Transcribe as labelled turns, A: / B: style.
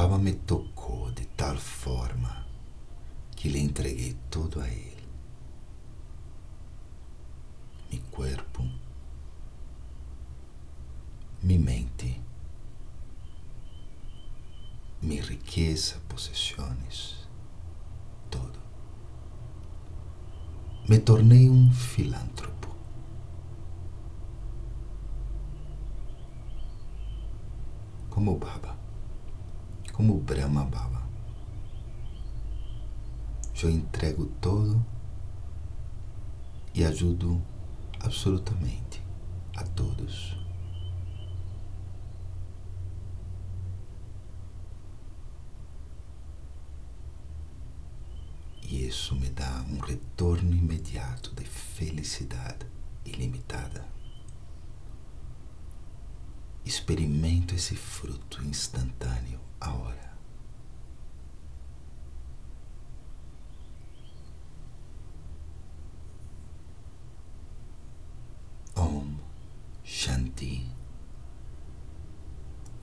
A: Baba me tocou de tal forma que lhe entreguei todo a Ele. Mi corpo, mi mente, mi riqueza, possessões, todo. Me tornei um filântropo. Como Baba, como Brahma Baba. Eu entrego todo e ajudo absolutamente a todos. E isso me dá um retorno imediato de felicidade ilimitada. Experimento esse fruto instantâneo ahora.